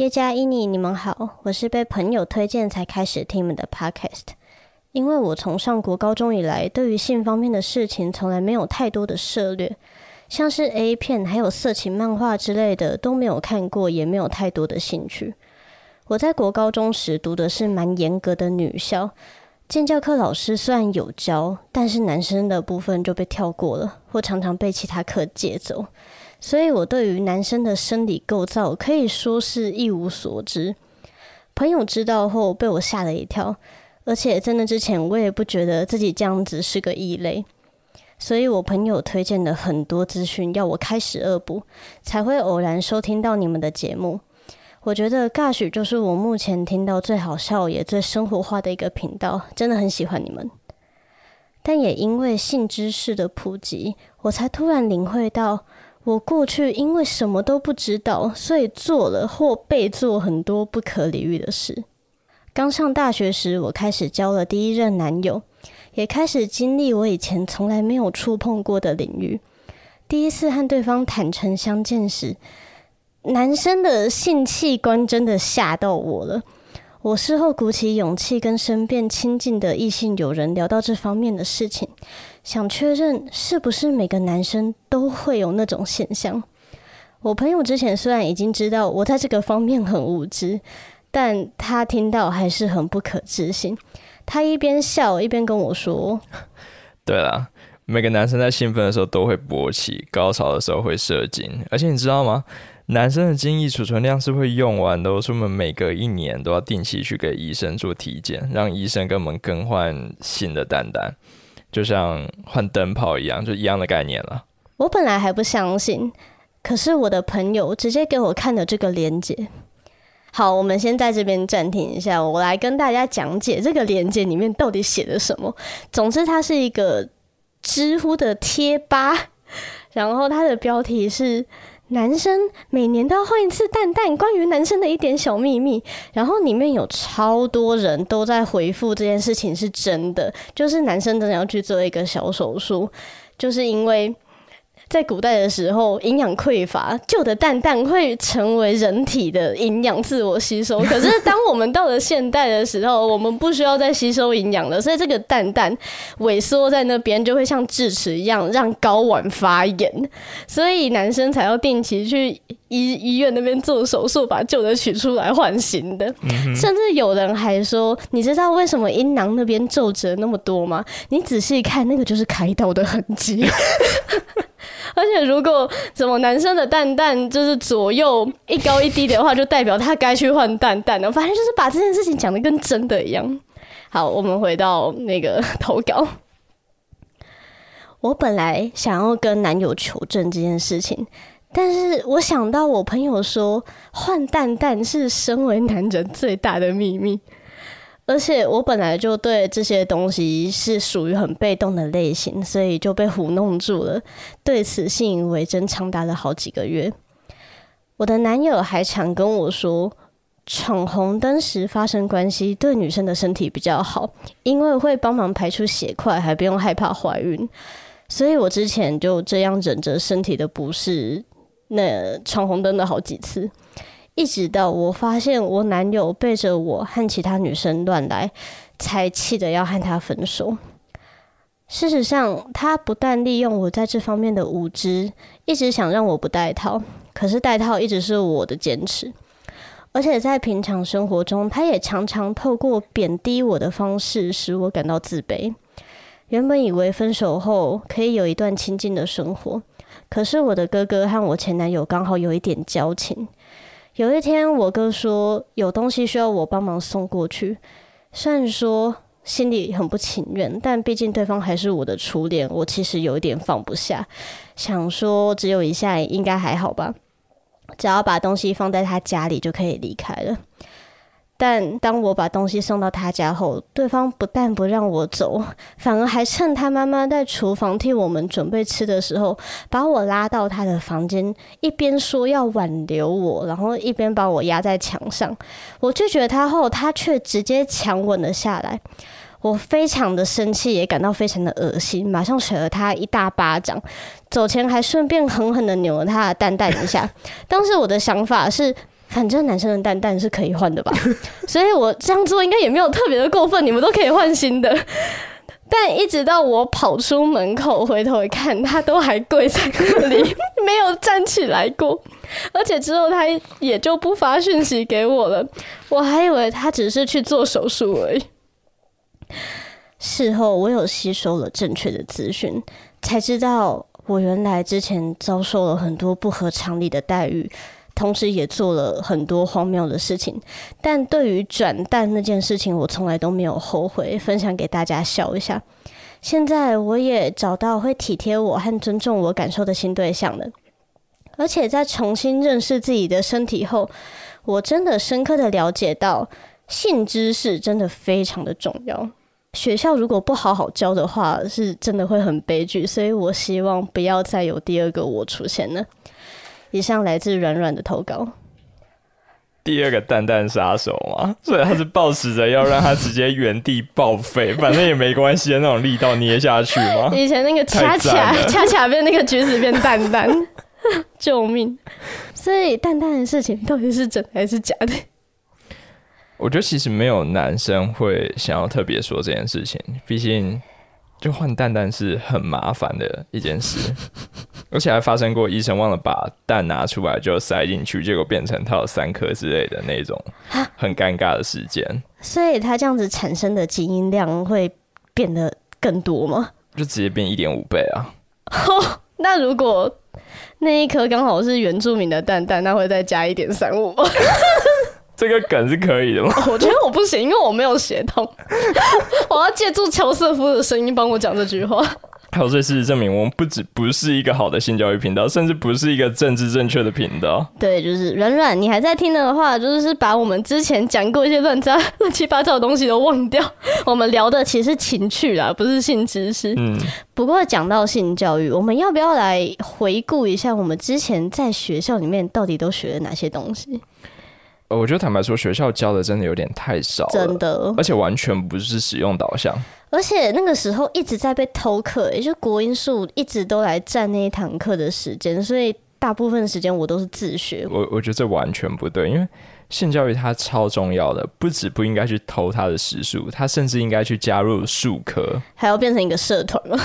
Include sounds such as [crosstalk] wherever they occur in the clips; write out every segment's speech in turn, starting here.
叶嘉伊尼，你们好，我是被朋友推荐才开始听你们的 podcast。因为我从上国高中以来，对于性方面的事情从来没有太多的涉猎，像是 A 片还有色情漫画之类的都没有看过，也没有太多的兴趣。我在国高中时读的是蛮严格的女校，建教课老师虽然有教，但是男生的部分就被跳过了，或常常被其他课借走。所以我对于男生的生理构造可以说是一无所知。朋友知道后被我吓了一跳，而且在那之前我也不觉得自己这样子是个异类。所以我朋友推荐了很多资讯要我开始恶补，才会偶然收听到你们的节目。我觉得 Gosh 就是我目前听到最好笑也最生活化的一个频道，真的很喜欢你们。但也因为性知识的普及，我才突然领会到。我过去因为什么都不知道，所以做了或被做很多不可理喻的事。刚上大学时，我开始交了第一任男友，也开始经历我以前从来没有触碰过的领域。第一次和对方坦诚相见时，男生的性器官真的吓到我了。我事后鼓起勇气跟身边亲近的异性友人聊到这方面的事情。想确认是不是每个男生都会有那种现象。我朋友之前虽然已经知道我在这个方面很无知，但他听到还是很不可置信。他一边笑一边跟我说：[laughs] “对啦，每个男生在兴奋的时候都会勃起，高潮的时候会射精，而且你知道吗？男生的精液储存量是会用完的，所以我们每隔一年都要定期去给医生做体检，让医生给我们更换新的蛋蛋。”就像换灯泡一样，就一样的概念了。我本来还不相信，可是我的朋友直接给我看了这个链接。好，我们先在这边暂停一下，我来跟大家讲解这个链接里面到底写的什么。总之，它是一个知乎的贴吧，然后它的标题是。男生每年都要换一次蛋蛋，关于男生的一点小秘密。然后里面有超多人都在回复这件事情是真的，就是男生真的要去做一个小手术，就是因为。在古代的时候，营养匮乏，旧的蛋蛋会成为人体的营养自我吸收。可是当我们到了现代的时候，我们不需要再吸收营养了，所以这个蛋蛋萎缩在那边，就会像智齿一样让睾丸发炎，[laughs] 所以男生才要定期去医医院那边做手术，把旧的取出来换新的。嗯、甚至有人还说，你知道为什么阴囊那边皱褶那么多吗？你仔细看，那个就是开刀的痕迹。[laughs] [laughs] 而且，如果怎么男生的蛋蛋就是左右一高一低的话，就代表他该去换蛋蛋了。反正就是把这件事情讲得跟真的一样。好，我们回到那个投稿。我本来想要跟男友求证这件事情，但是我想到我朋友说换蛋蛋是身为男人最大的秘密。而且我本来就对这些东西是属于很被动的类型，所以就被糊弄住了。对此信以为真，长达了好几个月。我的男友还常跟我说，闯红灯时发生关系对女生的身体比较好，因为会帮忙排出血块，还不用害怕怀孕。所以我之前就这样忍着身体的不适，那闯红灯了好几次。一直到我发现我男友背着我和其他女生乱来，才气得要和他分手。事实上，他不但利用我在这方面的无知，一直想让我不戴套，可是戴套一直是我的坚持。而且在平常生活中，他也常常透过贬低我的方式使我感到自卑。原本以为分手后可以有一段亲近的生活，可是我的哥哥和我前男友刚好有一点交情。有一天，我哥说有东西需要我帮忙送过去，虽然说心里很不情愿，但毕竟对方还是我的初恋，我其实有一点放不下，想说只有一下应该还好吧，只要把东西放在他家里就可以离开了。但当我把东西送到他家后，对方不但不让我走，[laughs] 反而还趁他妈妈在厨房替我们准备吃的时候，把我拉到他的房间，一边说要挽留我，然后一边把我压在墙上。我拒绝他后，他却直接强吻了下来。我非常的生气，也感到非常的恶心，马上甩了他一大巴掌，走前还顺便狠狠的扭了他的蛋蛋一下。当时我的想法是。反正男生的蛋蛋是可以换的吧，[laughs] 所以我这样做应该也没有特别的过分，你们都可以换新的。[laughs] 但一直到我跑出门口，回头一看，他都还跪在那里，没有站起来过。而且之后他也就不发讯息给我了，我还以为他只是去做手术而已。事后我有吸收了正确的资讯，才知道我原来之前遭受了很多不合常理的待遇。同时也做了很多荒谬的事情，但对于转蛋那件事情，我从来都没有后悔，分享给大家笑一下。现在我也找到会体贴我和尊重我感受的新对象了，而且在重新认识自己的身体后，我真的深刻的了解到性知识真的非常的重要。学校如果不好好教的话，是真的会很悲剧，所以我希望不要再有第二个我出现了。以上来自软软的投稿。第二个蛋蛋杀手嘛，所以他是抱持着要让他直接原地报废，[laughs] 反正也没关系的那种力道捏下去吗？以前那个恰恰恰恰变那个橘子变蛋蛋，[laughs] 救命！所以蛋蛋的事情到底是真还是假的？我觉得其实没有男生会想要特别说这件事情，毕竟就换蛋蛋是很麻烦的一件事。[laughs] 而且还发生过医生忘了把蛋拿出来就塞进去，结果变成他有三颗之类的那种很尴尬的事件。所以它这样子产生的基因量会变得更多吗？就直接变一点五倍啊！[laughs] 那如果那一颗刚好是原住民的蛋蛋，那会再加一点三五吗？[laughs] 这个梗是可以的吗？我觉得我不行，因为我没有血统。[laughs] 我要借助乔瑟夫的声音帮我讲这句话。还有这事实证明，我们不止不是一个好的性教育频道，甚至不是一个政治正确的频道。对，就是软软，你还在听的话，就是把我们之前讲过一些乱杂乱七八糟的东西都忘掉。我们聊的其实情趣啦，不是性知识。嗯。不过讲到性教育，我们要不要来回顾一下我们之前在学校里面到底都学了哪些东西？我觉得坦白说，学校教的真的有点太少了，真的，而且完全不是使用导向。而且那个时候一直在被偷课，也就国音数一直都来占那一堂课的时间，所以大部分时间我都是自学。我我觉得这完全不对，因为。性教育它超重要的，不止不应该去偷他的时数，他甚至应该去加入数科，还要变成一个社团吗？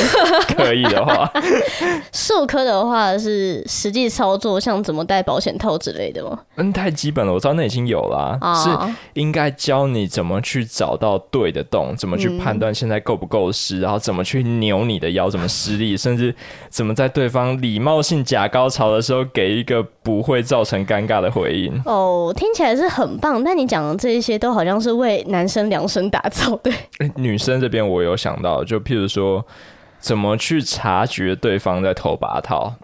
[laughs] 可以的话，[laughs] 数科的话是实际操作，像怎么戴保险套之类的吗？嗯，太基本了，我知道那已经有了，啊，是应该教你怎么去找到对的洞，怎么去判断现在够不够湿，嗯，然后怎么去扭你的腰，怎么施力，甚至怎么在对方礼貌性假高潮的时候给一个不会造成尴尬的回应。哦。听起来是很棒，但你讲的这一些都好像是为男生量身打造的。女生这边我有想到，就譬如说，怎么去察觉对方在偷拔套，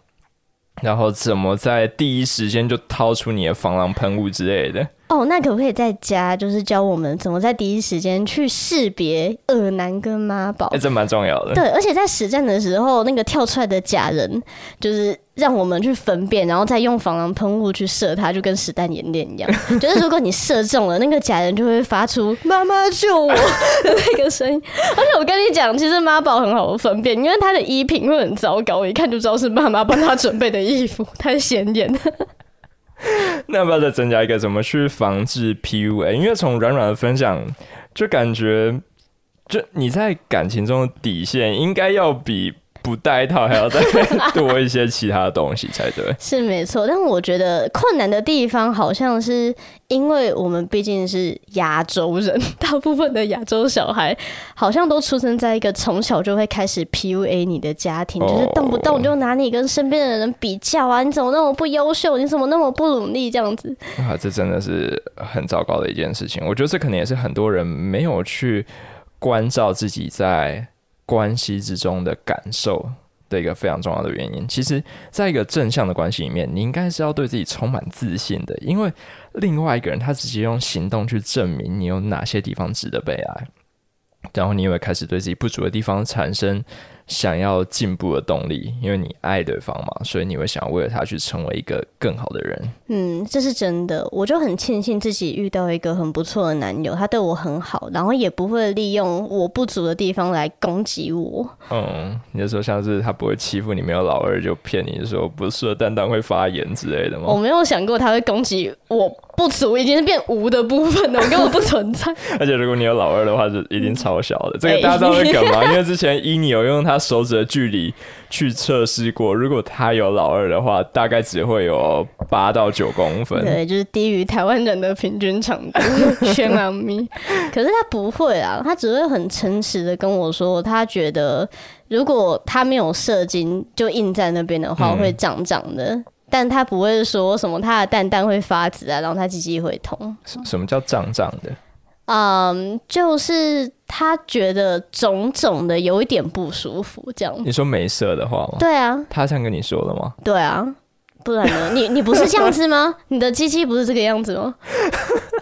然后怎么在第一时间就掏出你的防狼喷雾之类的。哦，那可不可以在家，就是教我们怎么在第一时间去识别恶男跟妈宝？哎、欸，这蛮重要的。对，而且在实战的时候，那个跳出来的假人，就是让我们去分辨，然后再用防狼喷雾去射他，就跟实弹演练一样。[laughs] 就是如果你射中了，那个假人就会发出“妈妈救我” [laughs] 的那个声音。而且我跟你讲，其实妈宝很好分辨，因为他的衣品会很糟糕，我一看就知道是妈妈帮他准备的衣服，太显眼。[laughs] 那要不要再增加一个怎么去防止 PUA？因为从软软的分享，就感觉，就你在感情中的底线应该要比不带套还要再多一些其他的东西才对。[laughs] 是没错，但我觉得困难的地方好像是因为我们毕竟是亚洲人，大部分的亚洲小孩好像都出生在一个从小就会开始 PUA 你的家庭，哦、就是动不动就拿你跟身边的人比较啊，你怎么那么不优秀，你怎么那么不努力这样子啊，这真的是很糟糕的一件事情。我觉得这可能也是很多人没有去关照自己在关系之中的感受的一个非常重要的原因。其实，在一个正向的关系里面，你应该是要对自己充满自信的，因为另外一个人他直接用行动去证明你有哪些地方值得被爱，然后你也会开始对自己不足的地方产生。想要进步的动力，因为你爱对方嘛，所以你会想要为了他去成为一个更好的人。嗯，这是真的。我就很庆幸自己遇到一个很不错的男友，他对我很好，然后也不会利用我不足的地方来攻击我。嗯，你就说像是他不会欺负你没有老二，就骗你说不是的蛋蛋会发炎之类的吗？我没有想过他会攻击我不足，已经是变无的部分了，我根本不存在。[laughs] 而且如果你有老二的话，就一定超小的。这个大家知道会干嘛？因为之前伊妮有用他。手指的距离去测试过，如果他有老二的话，大概只会有八到九公分，对，就是低于台湾人的平均长度，[laughs] 全猫咪。[laughs] 可是他不会啊，他只会很诚实的跟我说，他觉得如果他没有射精就硬在那边的话，会胀胀的。嗯、但他不会说什么他的蛋蛋会发紫啊，然后他鸡鸡会痛。什么叫胀胀的？嗯，就是他觉得肿肿的，有一点不舒服，这样。你说没色的话吗？对啊，他这样跟你说的吗？对啊，不然呢？你你不是这样子吗？[laughs] 你的鸡鸡不是这个样子吗？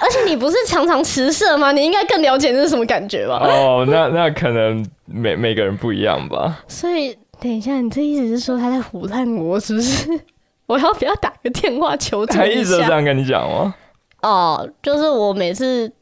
而且你不是常常迟射吗？你应该更了解这是什么感觉吧？哦，那那可能每每个人不一样吧。所以等一下，你这意思是说他在唬烂我，是不是？[laughs] 我要不要打个电话求证？他一直这样跟你讲吗？哦，就是我每次。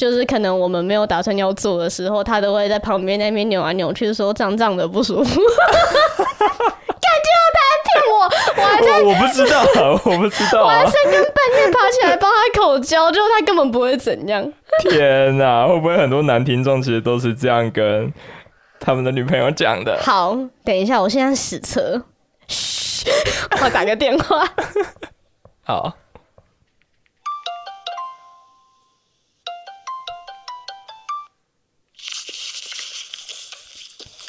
就是可能我们没有打算要做的时候，他都会在旁边那边扭来扭去，说胀胀的不舒服。[laughs] 感觉他在骗我，我还在我，我不知道，我不知道，我还深更半夜爬起来帮他口交，就他根本不会怎样。天哪，会不会很多男听众其实都是这样跟他们的女朋友讲的？好，等一下，我现在实测，嘘，我打个电话。[laughs] 好。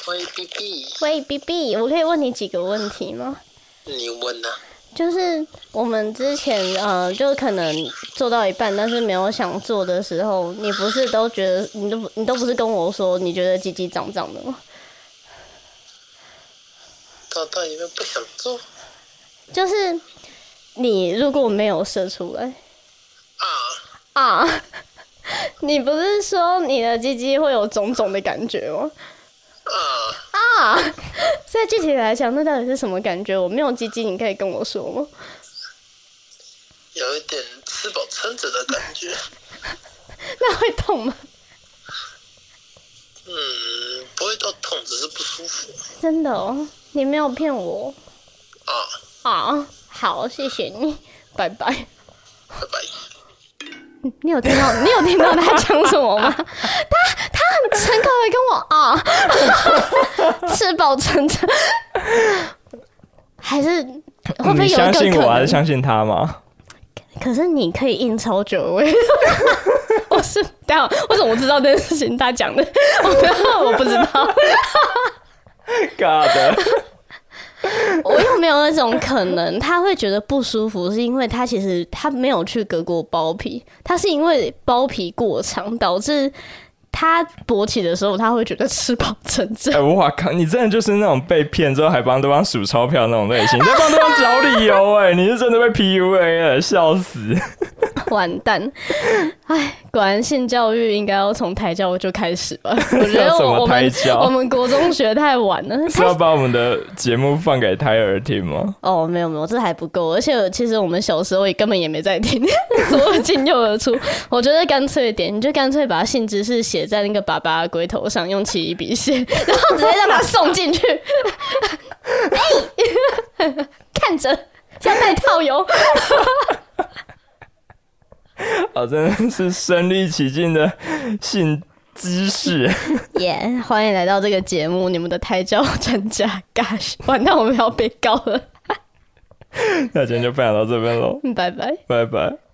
喂，B B。喂，B B，我可以问你几个问题吗？你问啊。就是我们之前呃，就可能做到一半，但是没有想做的时候，你不是都觉得你都你都不是跟我说你觉得鸡鸡长长的吗？到到因为不想做。就是你如果没有射出来。啊。啊。[laughs] 你不是说你的鸡鸡会有肿肿的感觉吗？啊，所以具体来讲，那到底是什么感觉？我没有鸡鸡，你可以跟我说吗？有一点吃饱撑着的感觉。[laughs] 那会痛吗？嗯，不会到痛，只是不舒服。真的哦，你没有骗我。啊啊，好，谢谢你，拜拜。拜拜。[laughs] 你有听到？你有听到他讲什么吗？[laughs] 他他很诚恳的跟我啊，吃饱撑着，还是会不会有一个？你相信我还是相信他吗？可是你可以印超久位，[laughs] 我是待会，为什么我知道这件事情？他讲的，我我不知道。嘎的。[laughs] 我又没有那种可能，他会觉得不舒服，是因为他其实他没有去割过包皮，他是因为包皮过长导致。他勃起的时候，他会觉得吃饱撑着。哎，我靠！你真的就是那种被骗之后还帮对方数钞票那种类型，你在帮对方找理由哎！你是真的被 PUA 了，笑死！完蛋！[laughs] 哎，果然性教育应该要从胎教就开始吧？[laughs] 我觉得我们我们国中学太晚了。[laughs] 是要把我们的节目放给胎儿听吗？哦，没有没有，这还不够。而且其实我们小时候也根本也没在听，左耳进右耳出。我觉得干脆一点，你就干脆把性知识写在那个爸爸的龟头上，用奇异笔写，然后直接让他送进去。哎，看着要带套哟。啊，真的是身临其境的性知识。耶！Yeah, 欢迎来到这个节目，你们的胎教专家。Gosh，完蛋，我们要被告了。[laughs] 那今天就分享到这边喽，拜拜，拜拜。